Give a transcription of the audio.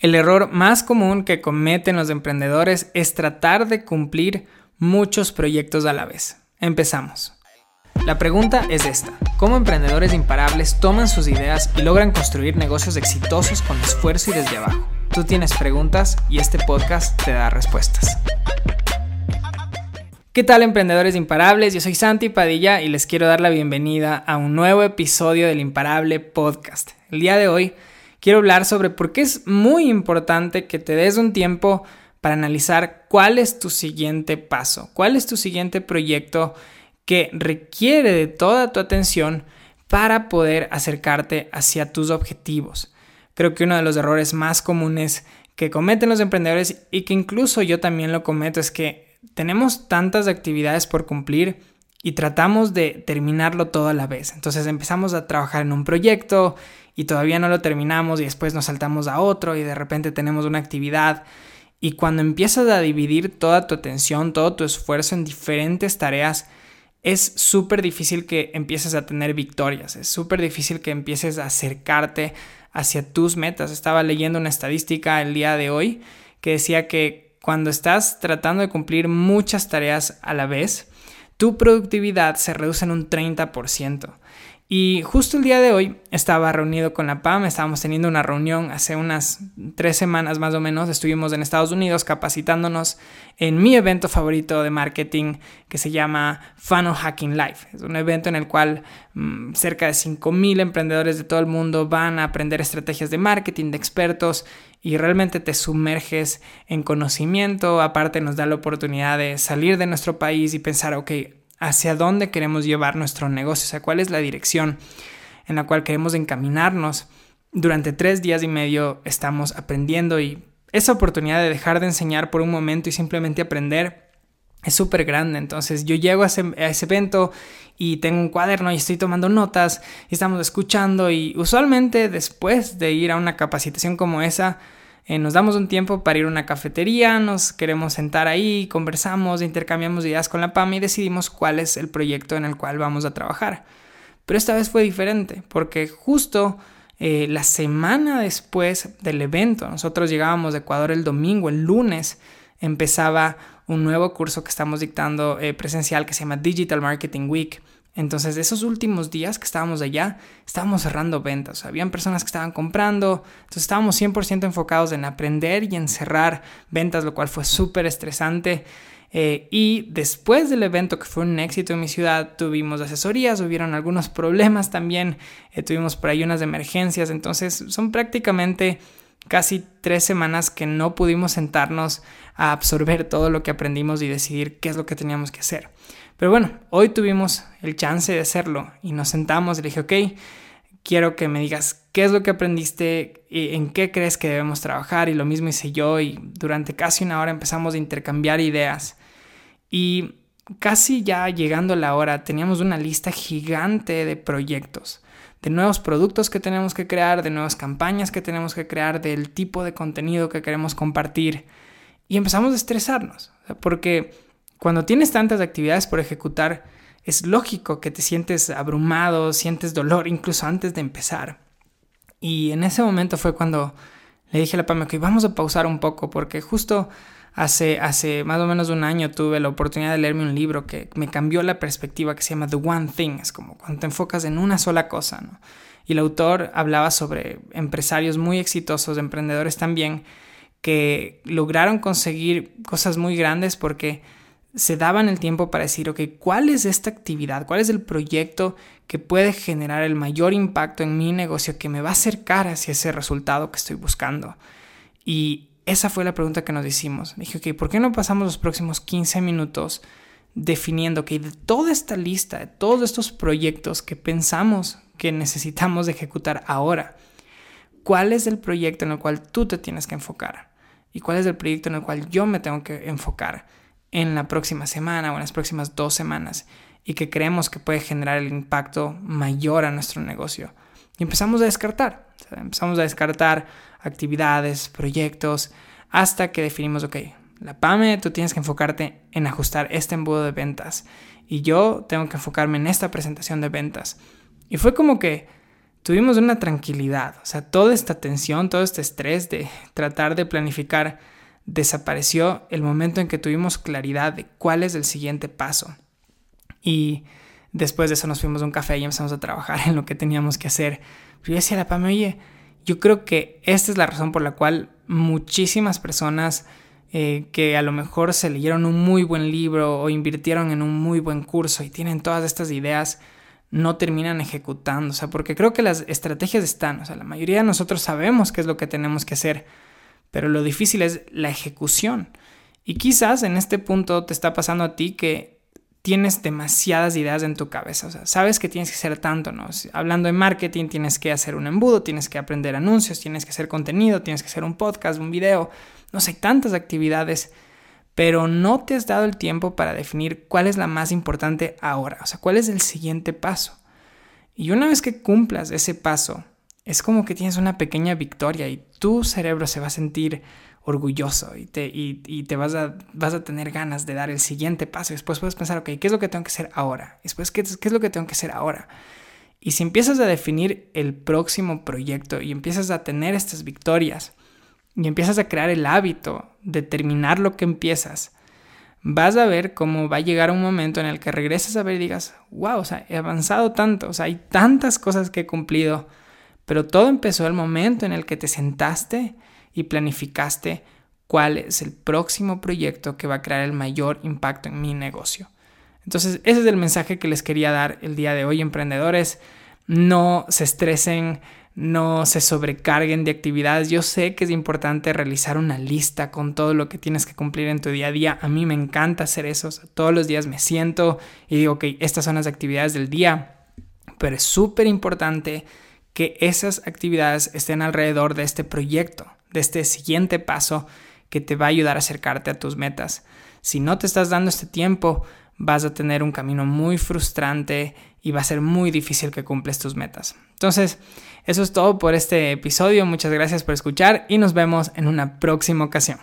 El error más común que cometen los emprendedores es tratar de cumplir muchos proyectos a la vez. Empezamos. La pregunta es esta. ¿Cómo emprendedores imparables toman sus ideas y logran construir negocios exitosos con esfuerzo y desde abajo? Tú tienes preguntas y este podcast te da respuestas. ¿Qué tal emprendedores imparables? Yo soy Santi Padilla y les quiero dar la bienvenida a un nuevo episodio del Imparable Podcast. El día de hoy quiero hablar sobre por qué es muy importante que te des un tiempo para analizar cuál es tu siguiente paso, cuál es tu siguiente proyecto que requiere de toda tu atención para poder acercarte hacia tus objetivos. Creo que uno de los errores más comunes que cometen los emprendedores y que incluso yo también lo cometo es que tenemos tantas actividades por cumplir y tratamos de terminarlo todo a la vez. Entonces empezamos a trabajar en un proyecto y todavía no lo terminamos y después nos saltamos a otro y de repente tenemos una actividad. Y cuando empiezas a dividir toda tu atención, todo tu esfuerzo en diferentes tareas, es súper difícil que empieces a tener victorias, es súper difícil que empieces a acercarte hacia tus metas. Estaba leyendo una estadística el día de hoy que decía que cuando estás tratando de cumplir muchas tareas a la vez, tu productividad se reduce en un 30%. Y justo el día de hoy estaba reunido con la PAM, estábamos teniendo una reunión hace unas tres semanas más o menos, estuvimos en Estados Unidos capacitándonos en mi evento favorito de marketing que se llama Funnel Hacking Life. Es un evento en el cual mm, cerca de 5.000 emprendedores de todo el mundo van a aprender estrategias de marketing de expertos y realmente te sumerges en conocimiento, aparte nos da la oportunidad de salir de nuestro país y pensar, ok, hacia dónde queremos llevar nuestro negocio, o sea, cuál es la dirección en la cual queremos encaminarnos. Durante tres días y medio estamos aprendiendo y esa oportunidad de dejar de enseñar por un momento y simplemente aprender es súper grande. Entonces yo llego a ese, evento y tengo un cuaderno y estoy tomando notas y estamos escuchando y usualmente después de ir a una capacitación como esa, eh, nos damos un tiempo para ir a una cafetería, nos queremos sentar ahí, conversamos, intercambiamos ideas con la PAM y decidimos cuál es el proyecto en el cual vamos a trabajar. Pero esta vez fue diferente, porque justo eh, la semana después del evento, nosotros llegábamos de Ecuador el domingo, el lunes empezaba un nuevo curso que estamos dictando eh, presencial que se llama Digital Marketing Week entonces, esos últimos días que estábamos allá, estábamos cerrando ventas. Habían personas que estaban comprando. Entonces, estábamos 100% enfocados en aprender y en cerrar ventas, lo cual fue súper estresante. Eh, y después del evento, que fue un éxito en mi ciudad, tuvimos asesorías, hubieron algunos problemas también, eh, tuvimos por ahí unas emergencias. Entonces, son prácticamente casi tres semanas que no pudimos sentarnos a absorber todo lo que aprendimos y decidir qué es lo que teníamos que hacer. Pero bueno, hoy tuvimos el chance de hacerlo y nos sentamos y le dije, ok, quiero que me digas qué es lo que aprendiste, y en qué crees que debemos trabajar y lo mismo hice yo y durante casi una hora empezamos a intercambiar ideas y casi ya llegando la hora teníamos una lista gigante de proyectos de nuevos productos que tenemos que crear, de nuevas campañas que tenemos que crear, del tipo de contenido que queremos compartir. Y empezamos a estresarnos, porque cuando tienes tantas actividades por ejecutar, es lógico que te sientes abrumado, sientes dolor incluso antes de empezar. Y en ese momento fue cuando le dije a la Pame que vamos a pausar un poco porque justo hace, hace más o menos un año tuve la oportunidad de leerme un libro que me cambió la perspectiva que se llama The One Thing, es como cuando te enfocas en una sola cosa, ¿no? Y el autor hablaba sobre empresarios muy exitosos, emprendedores también, que lograron conseguir cosas muy grandes porque se daban el tiempo para decir, ok, ¿cuál es esta actividad? ¿Cuál es el proyecto que puede generar el mayor impacto en mi negocio que me va a acercar hacia ese resultado que estoy buscando? Y esa fue la pregunta que nos hicimos. Dije, ok, ¿por qué no pasamos los próximos 15 minutos definiendo que de toda esta lista, de todos estos proyectos que pensamos que necesitamos ejecutar ahora, cuál es el proyecto en el cual tú te tienes que enfocar? ¿Y cuál es el proyecto en el cual yo me tengo que enfocar? en la próxima semana o en las próximas dos semanas y que creemos que puede generar el impacto mayor a nuestro negocio. Y empezamos a descartar, empezamos a descartar actividades, proyectos, hasta que definimos, ok, la PAME, tú tienes que enfocarte en ajustar este embudo de ventas y yo tengo que enfocarme en esta presentación de ventas. Y fue como que tuvimos una tranquilidad, o sea, toda esta tensión, todo este estrés de tratar de planificar desapareció el momento en que tuvimos claridad de cuál es el siguiente paso. Y después de eso nos fuimos a un café y empezamos a trabajar en lo que teníamos que hacer. Pero yo decía a la PAME, oye, yo creo que esta es la razón por la cual muchísimas personas eh, que a lo mejor se leyeron un muy buen libro o invirtieron en un muy buen curso y tienen todas estas ideas, no terminan ejecutando. O sea, porque creo que las estrategias están. O sea, la mayoría de nosotros sabemos qué es lo que tenemos que hacer, pero lo difícil es la ejecución. Y quizás en este punto te está pasando a ti que tienes demasiadas ideas en tu cabeza. O sea, sabes que tienes que hacer tanto, ¿no? Hablando de marketing, tienes que hacer un embudo, tienes que aprender anuncios, tienes que hacer contenido, tienes que hacer un podcast, un video. No sé, tantas actividades, pero no te has dado el tiempo para definir cuál es la más importante ahora. O sea, cuál es el siguiente paso. Y una vez que cumplas ese paso, es como que tienes una pequeña victoria y tu cerebro se va a sentir orgulloso y te, y, te vas, a, vas a tener ganas de dar el siguiente paso. Después puedes pensar, ok, ¿qué es lo que tengo que hacer ahora? Después, ¿qué, ¿qué es lo que tengo que hacer ahora? Y si empiezas a definir el próximo proyecto y empiezas a tener estas victorias y empiezas a crear el hábito de terminar lo que empiezas, vas a ver cómo va a llegar un momento en el que regreses a ver y digas, wow, o sea, he avanzado tanto, o sea, hay tantas cosas que he cumplido, pero todo empezó el momento en el que te sentaste y planificaste cuál es el próximo proyecto que va a crear el mayor impacto en mi negocio. Entonces, ese es el mensaje que les quería dar el día de hoy, emprendedores. No se estresen, no se sobrecarguen de actividades. Yo sé que es importante realizar una lista con todo lo que tienes que cumplir en tu día a día. A mí me encanta hacer eso. Todos los días me siento y digo, ok, estas son las actividades del día. Pero es súper importante que esas actividades estén alrededor de este proyecto de este siguiente paso que te va a ayudar a acercarte a tus metas. Si no te estás dando este tiempo, vas a tener un camino muy frustrante y va a ser muy difícil que cumples tus metas. Entonces, eso es todo por este episodio. Muchas gracias por escuchar y nos vemos en una próxima ocasión.